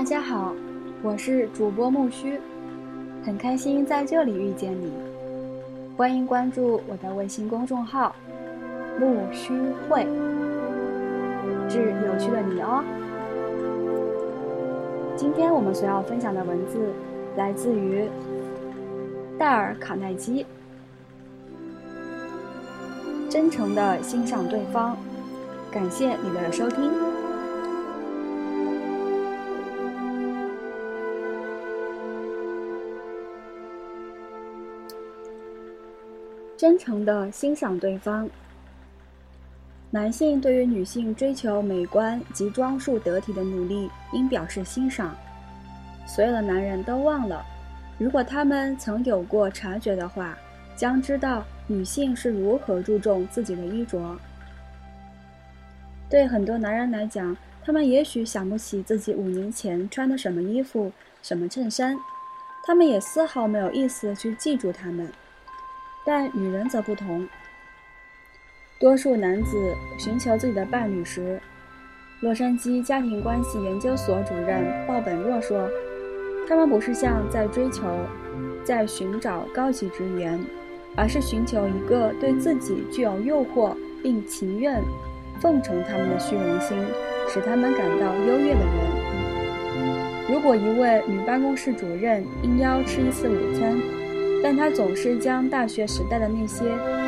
大家好，我是主播木须，很开心在这里遇见你。欢迎关注我的微信公众号“木须会”，致有趣的你哦。今天我们所要分享的文字来自于戴尔·卡耐基。真诚的欣赏对方，感谢你的收听。真诚的欣赏对方。男性对于女性追求美观及装束得体的努力应表示欣赏。所有的男人都忘了，如果他们曾有过察觉的话，将知道女性是如何注重自己的衣着。对很多男人来讲，他们也许想不起自己五年前穿的什么衣服、什么衬衫，他们也丝毫没有意思去记住他们。但女人则不同。多数男子寻求自己的伴侣时，洛杉矶家庭关系研究所主任鲍本若说：“他们不是像在追求、在寻找高级职员，而是寻求一个对自己具有诱惑并情愿奉承他们的虚荣心，使他们感到优越的人。如果一位女办公室主任应邀吃一次午餐，”但他总是将大学时代的那些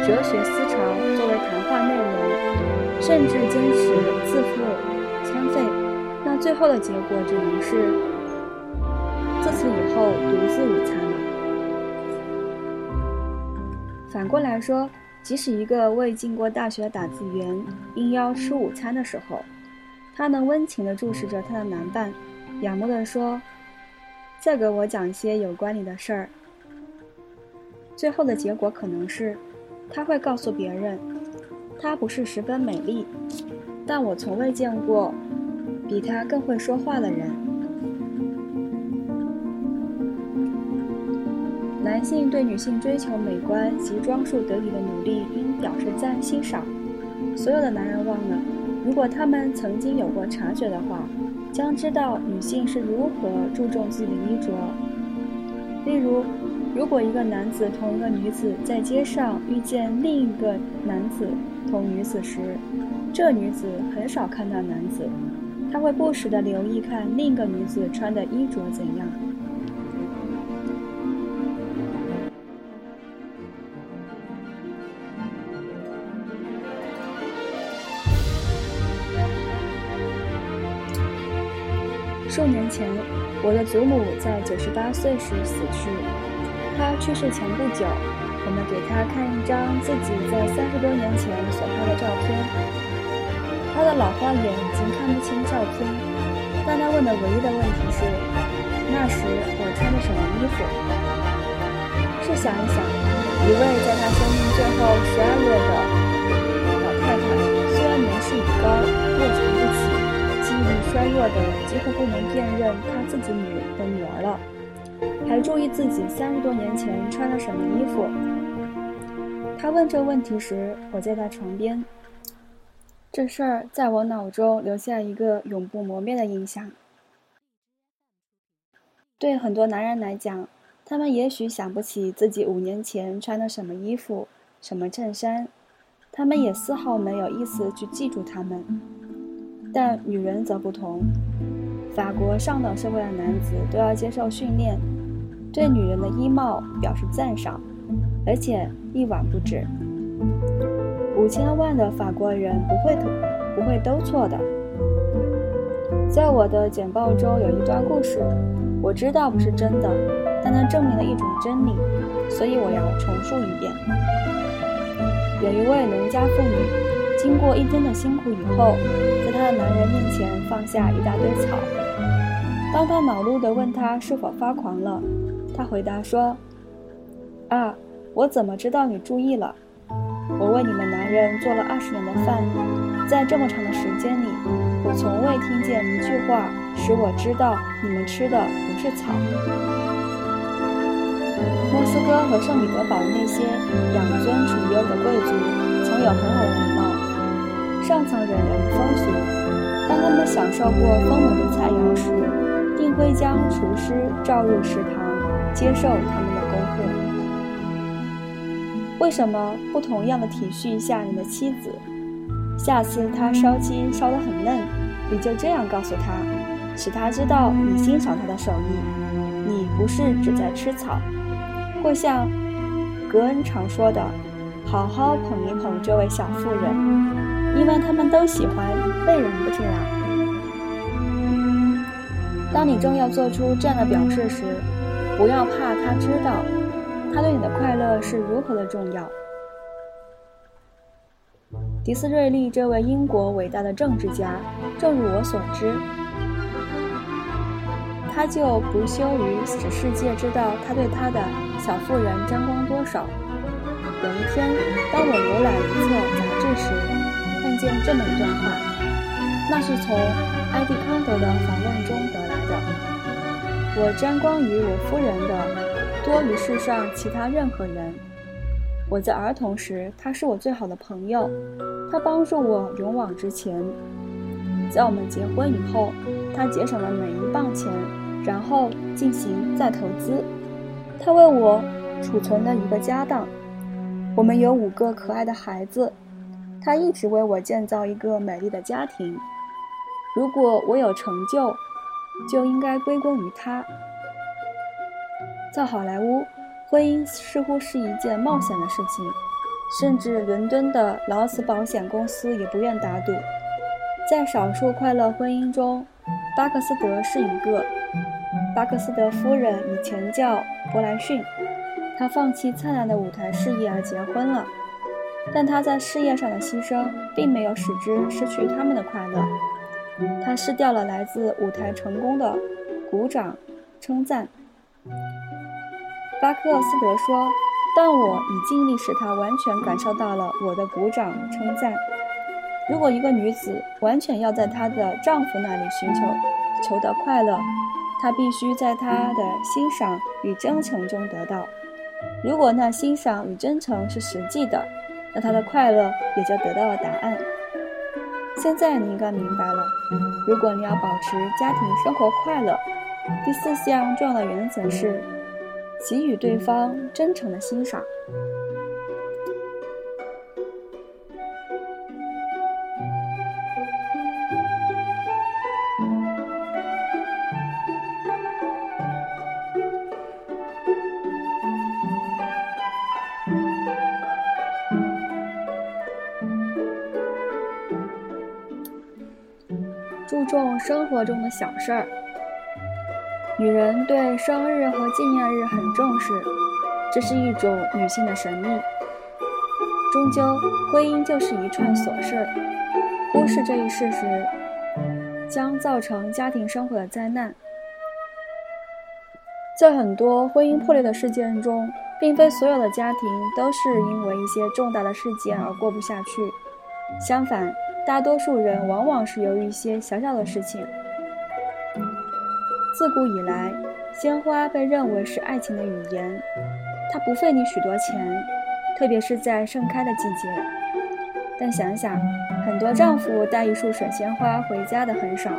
哲学思潮作为谈话内容，甚至坚持自付餐费。那最后的结果只能是自此以后独自午餐了。反过来说，即使一个未进过大学的打字员应邀吃午餐的时候，他能温情地注视着他的男伴，仰慕地说：“再给我讲些有关你的事儿。”最后的结果可能是，他会告诉别人，她不是十分美丽，但我从未见过比她更会说话的人。男性对女性追求美观及装束得体的努力应表示赞欣赏。所有的男人忘了，如果他们曾经有过察觉的话，将知道女性是如何注重自己的衣着。例如。如果一个男子同一个女子在街上遇见另一个男子同女子时，这女子很少看到男子，她会不时的留意看另一个女子穿的衣着怎样。数年前，我的祖母在九十八岁时死去。他去世前不久，我们给他看一张自己在三十多年前所拍的照片。他的老花眼已经看不清照片，但他问的唯一的问题是：那时我穿的什么衣服？试想一想，一位在他生命最后十二月的老太太，虽然年事已高，卧床不起，记忆力衰弱的几乎不能辨认他自己女的女儿了。还注意自己三十多年前穿了什么衣服。他问这问题时，我在他床边。这事儿在我脑中留下一个永不磨灭的印象。对很多男人来讲，他们也许想不起自己五年前穿的什么衣服、什么衬衫，他们也丝毫没有意思去记住他们。但女人则不同。法国上等社会的男子都要接受训练。对女人的衣帽表示赞赏，而且一晚不止。五千万的法国人不会不会都错的。在我的简报中有一段故事，我知道不是真的，但它证明了一种真理，所以我要重述一遍。有一位农家妇女，经过一天的辛苦以后，在她的男人面前放下一大堆草。当他恼怒地问他是否发狂了。他回答说：“啊，我怎么知道你注意了？我为你们男人做了二十年的饭，在这么长的时间里，我从未听见一句话使我知道你们吃的不是草。”莫斯科和圣彼得堡的那些养尊处优的贵族，曾有很好的礼貌，上层人很风俗。当他们享受过丰美的菜肴时，定会将厨师召入食堂，接受他们的恭贺。为什么不同样的体恤一下你的妻子？下次她烧鸡烧得很嫩，你就这样告诉她，使她知道你欣赏她的手艺，你不是只在吃草。或像格恩常说的，好好捧一捧这位小妇人，因为他们都喜欢被人不这样。当你正要做出这样的表示时，不要怕他知道，他对你的快乐是如何的重要。迪斯瑞利这位英国伟大的政治家，正如我所知，他就不羞于使世界知道他对他的小妇人沾光多少。有一天，当我浏览一册杂志时，看见这么一段话，那是从埃蒂康德的访问中得。我沾光于我夫人的多于世上其他任何人。我在儿童时，他是我最好的朋友，他帮助我勇往直前。在我们结婚以后，他节省了每一磅钱，然后进行再投资。他为我储存了一个家当。我们有五个可爱的孩子。他一直为我建造一个美丽的家庭。如果我有成就，就应该归功于他。在好莱坞，婚姻似乎是一件冒险的事情，甚至伦敦的劳斯保险公司也不愿打赌。在少数快乐婚姻中，巴克斯德是一个。巴克斯德夫人以前叫伯莱逊，她放弃灿烂的舞台事业而结婚了，但她在事业上的牺牲并没有使之失去他们的快乐。他失掉了来自舞台成功的鼓掌称赞。巴克斯德说：“但我已尽力使他完全感受到了我的鼓掌称赞。如果一个女子完全要在她的丈夫那里寻求求得快乐，她必须在他的欣赏与真诚中得到。如果那欣赏与真诚是实际的，那她的快乐也就得到了答案。”现在你应该明白了，如果你要保持家庭生活快乐，第四项重要的原则是给予对方真诚的欣赏。活中的小事儿。女人对生日和纪念日很重视，这是一种女性的神秘。终究，婚姻就是一串琐事，忽视这一事实，将造成家庭生活的灾难。在很多婚姻破裂的事件中，并非所有的家庭都是因为一些重大的事件而过不下去，相反。大多数人往往是由于一些小小的事情。自古以来，鲜花被认为是爱情的语言，它不费你许多钱，特别是在盛开的季节。但想想，很多丈夫带一束水仙花回家的很少。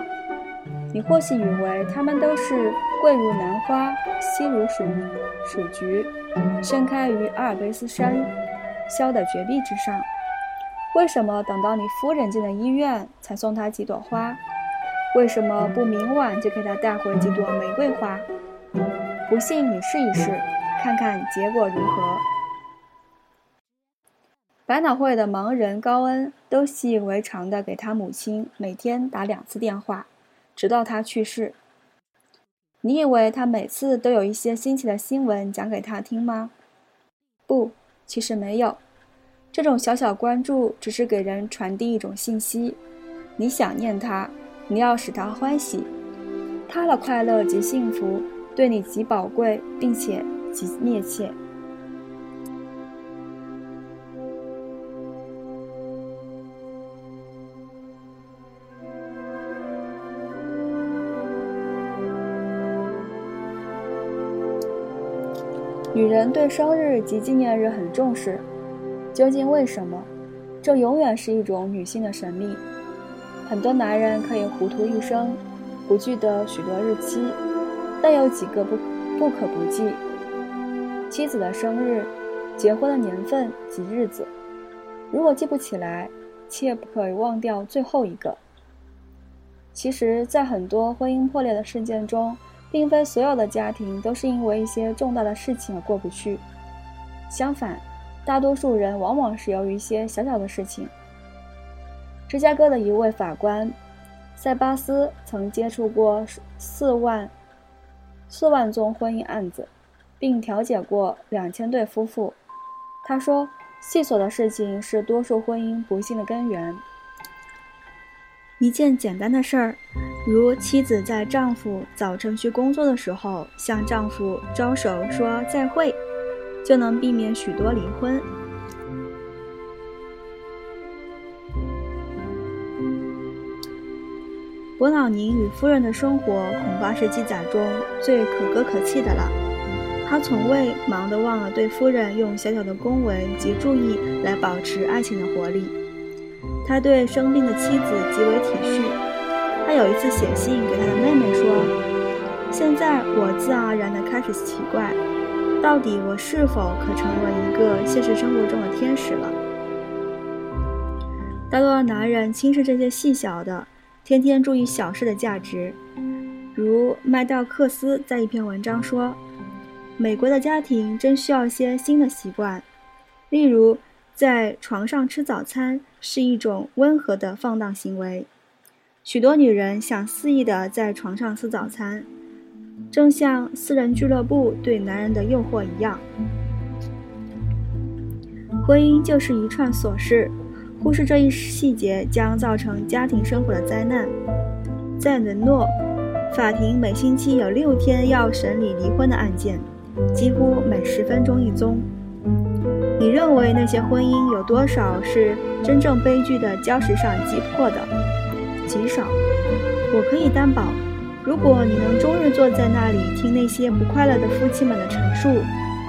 你或许以为他们都是贵如兰花，稀如鼠鼠菊，盛开于阿尔卑斯山萧的绝壁之上。为什么等到你夫人进了医院才送她几朵花？为什么不明晚就给他带回几朵玫瑰花？不信你试一试，看看结果如何。百脑汇的盲人高恩都习以为常的给他母亲每天打两次电话，直到他去世。你以为他每次都有一些新奇的新闻讲给他听吗？不，其实没有。这种小小关注只是给人传递一种信息：你想念他，你要使他欢喜，他的快乐及幸福对你极宝贵，并且极密切。女人对生日及纪念日很重视。究竟为什么？这永远是一种女性的神秘。很多男人可以糊涂一生，不记得许多日期，但有几个不不可不记：妻子的生日、结婚的年份及日子。如果记不起来，切不可以忘掉最后一个。其实，在很多婚姻破裂的事件中，并非所有的家庭都是因为一些重大的事情而过不去。相反，大多数人往往是由于一些小小的事情。芝加哥的一位法官塞巴斯曾接触过四万四万宗婚姻案子，并调解过两千对夫妇。他说：“细琐的事情是多数婚姻不幸的根源。”一件简单的事儿，如妻子在丈夫早晨去工作的时候向丈夫招手说再会，就能避免许多离婚。伯朗宁与夫人的生活恐怕是记载中最可歌可泣的了。他从未忙得忘了对夫人用小小的恭维及注意来保持爱情的活力。他对生病的妻子极为体恤。他有一次写信给他的妹妹说：“现在我自然而然地开始奇怪，到底我是否可成为一个现实生活中的天使了？”大多数男人轻视这些细小的，天天注意小事的价值。如麦道克斯在一篇文章说：“美国的家庭真需要一些新的习惯，例如。”在床上吃早餐是一种温和的放荡行为。许多女人想肆意地在床上吃早餐，正像私人俱乐部对男人的诱惑一样。婚姻就是一串琐事，忽视这一细节将造成家庭生活的灾难。在伦诺，法庭每星期有六天要审理离婚的案件，几乎每十分钟一宗。你认为那些婚姻有多少是真正悲剧的礁石上击破的？极少。我可以担保，如果你能终日坐在那里听那些不快乐的夫妻们的陈述，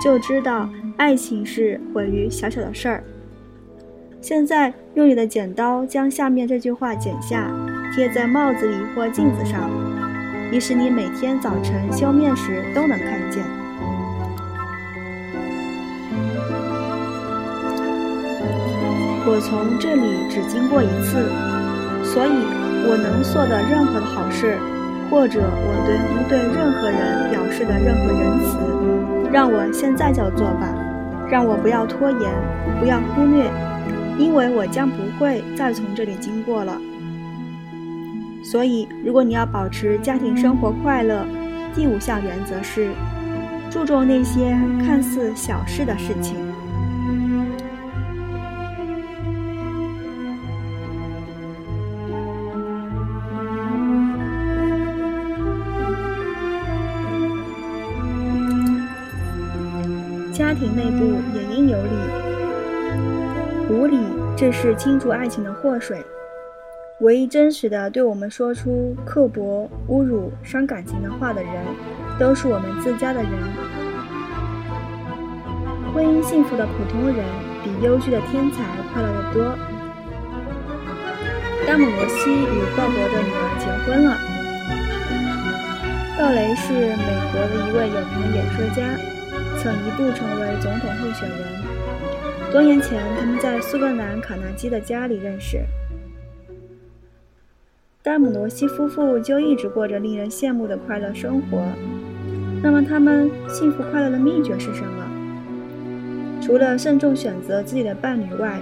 就知道爱情是毁于小小的事儿。现在用你的剪刀将下面这句话剪下，贴在帽子里或镜子上，以使你每天早晨修面时都能看见。我从这里只经过一次，所以我能做的任何的好事，或者我对能对任何人表示的任何仁慈，让我现在就做吧，让我不要拖延，不要忽略，因为我将不会再从这里经过了。所以，如果你要保持家庭生活快乐，第五项原则是注重那些看似小事的事情。家庭内部也应有理，无理这是倾注爱情的祸水。唯一真实的对我们说出刻薄、侮辱、伤感情的话的人，都是我们自家的人。婚姻幸福的普通人，比优秀的天才快乐得多。丹姆罗西与鲍勃的女儿结婚了。鲍雷是美国的一位有名的演说家。曾一度成为总统候选人。多年前，他们在苏格兰卡纳基的家里认识。丹姆罗西夫妇就一直过着令人羡慕的快乐生活。那么，他们幸福快乐的秘诀是什么？除了慎重选择自己的伴侣外，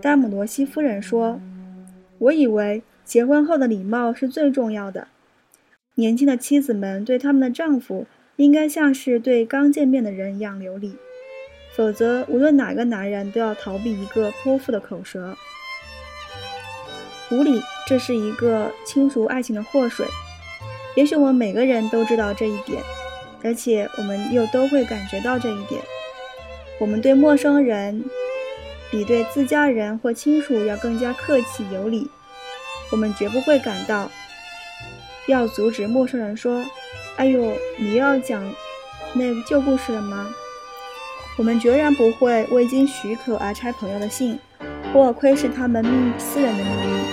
丹姆罗西夫人说：“我以为结婚后的礼貌是最重要的。”年轻的妻子们对他们的丈夫应该像是对刚见面的人一样流利，否则无论哪个男人都要逃避一个泼妇的口舌。无理，这是一个清除爱情的祸水。也许我们每个人都知道这一点，而且我们又都会感觉到这一点。我们对陌生人比对自家人或亲属要更加客气有礼。我们绝不会感到。要阻止陌生人说：“哎呦，你要讲那个旧故事了吗？”我们决然不会未经许可而拆朋友的信，或窥视他们私人的秘密。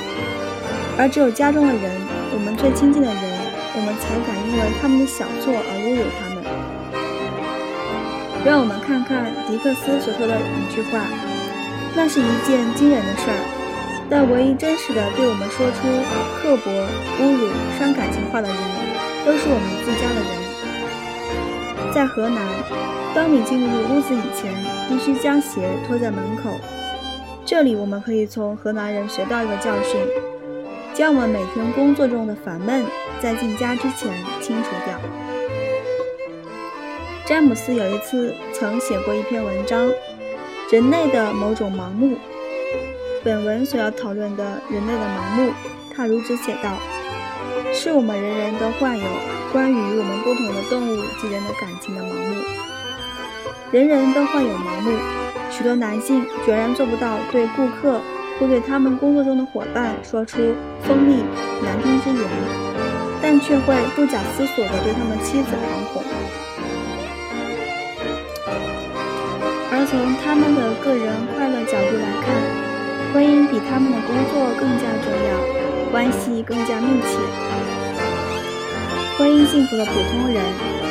而只有家中的人，我们最亲近的人，我们才敢因为他们的小错而侮辱他们。让我们看看迪克斯所说的一句话，那是一件惊人的事儿，但唯一真实的对我们说出刻薄、侮辱、伤感情话的人，都是我们自家的人。在河南，当你进入屋子以前，必须将鞋脱在门口。这里我们可以从河南人学到一个教训：将我们每天工作中的烦闷，在进家之前清除掉。詹姆斯有一次曾写过一篇文章《人类的某种盲目》。本文所要讨论的人类的盲目，他如此写道：“是我们人人都患有关于我们不同的动物及人的感情的盲目。人人都患有盲目，许多男性决然做不到对顾客或对他们工作中的伙伴说出锋利难听之言，但却会不假思索地对他们妻子狂吼。”而从他们的个人快乐角度来看，婚姻比他们的工作更加重要，关系更加密切。婚姻幸福的普通人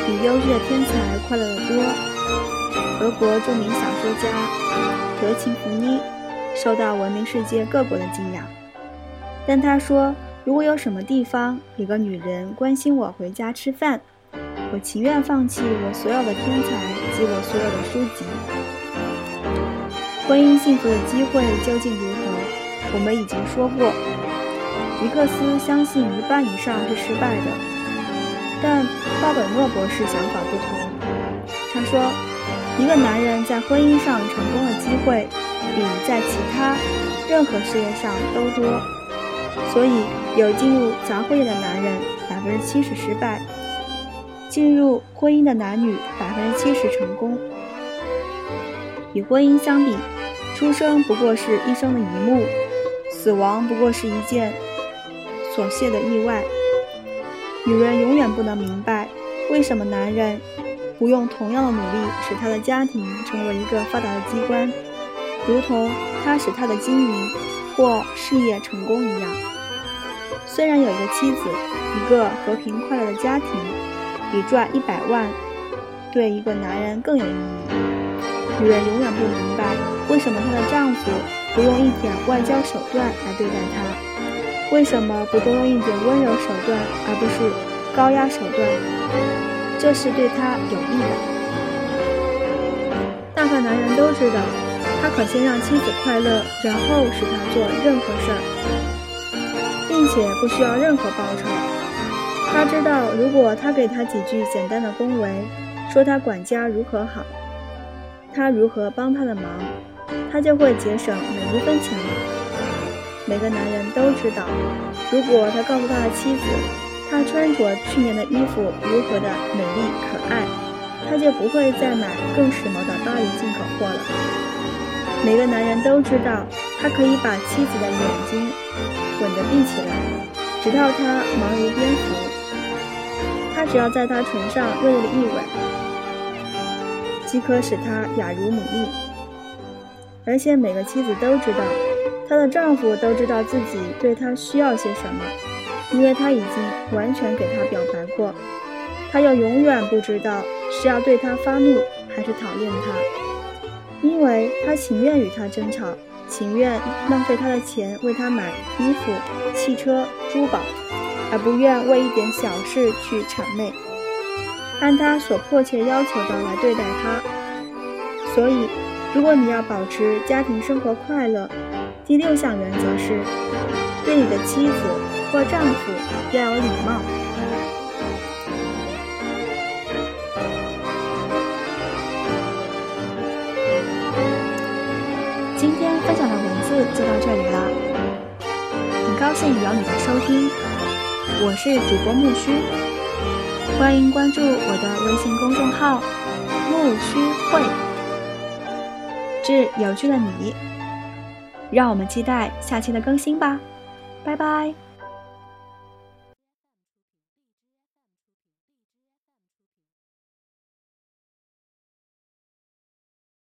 比优质的天才快乐得多。俄国著名小说家德琴福妮受到闻名世界各国的敬仰，但他说：“如果有什么地方有个女人关心我回家吃饭，我情愿放弃我所有的天才及我所有的书籍。”婚姻幸福的机会究竟如何？我们已经说过，迪克斯相信一半以上是失败的，但鲍本诺博士想法不同。他说，一个男人在婚姻上成功的机会比在其他任何事业上都多，所以有进入杂货业的男人百分之七十失败，进入婚姻的男女百分之七十成功。与婚姻相比，出生不过是一生的一幕，死亡不过是一件所泄的意外。女人永远不能明白，为什么男人不用同样的努力使他的家庭成为一个发达的机关，如同他使他的经营或事业成功一样。虽然有一个妻子，一个和平快乐的家庭，比赚一百万对一个男人更有意义。女人永远不明白，为什么她的丈夫不用一点外交手段来对待她，为什么不多用一点温柔手段，而不是高压手段？这是对他有益的。大概男人都知道，他可先让妻子快乐，然后使她做任何事儿，并且不需要任何报酬。他知道，如果他给他几句简单的恭维，说他管家如何好。他如何帮他的忙，他就会节省每一分钱。每个男人都知道，如果他告诉他的妻子，他穿着去年的衣服如何的美丽可爱，他就不会再买更时髦的巴黎进口货了。每个男人都知道，他可以把妻子的眼睛吻得闭起来，直到他忙如蝙蝠。他只要在他唇上热烈的一吻。即可使她雅如牡蛎，而且每个妻子都知道，她的丈夫都知道自己对她需要些什么，因为他已经完全给她表白过。他又永远不知道是要对她发怒还是讨厌她，因为他情愿与她争吵，情愿浪费他的钱为她买衣服、汽车、珠宝，而不愿为一点小事去谄媚。按他所迫切要求的来对待他。所以，如果你要保持家庭生活快乐，第六项原则是：对你的妻子或丈夫要有礼貌。今天分享的文字就到这里了，很高兴有你的收听，我是主播木须。欢迎关注我的微信公众号“木须会”，致有趣的你。让我们期待下期的更新吧，拜拜。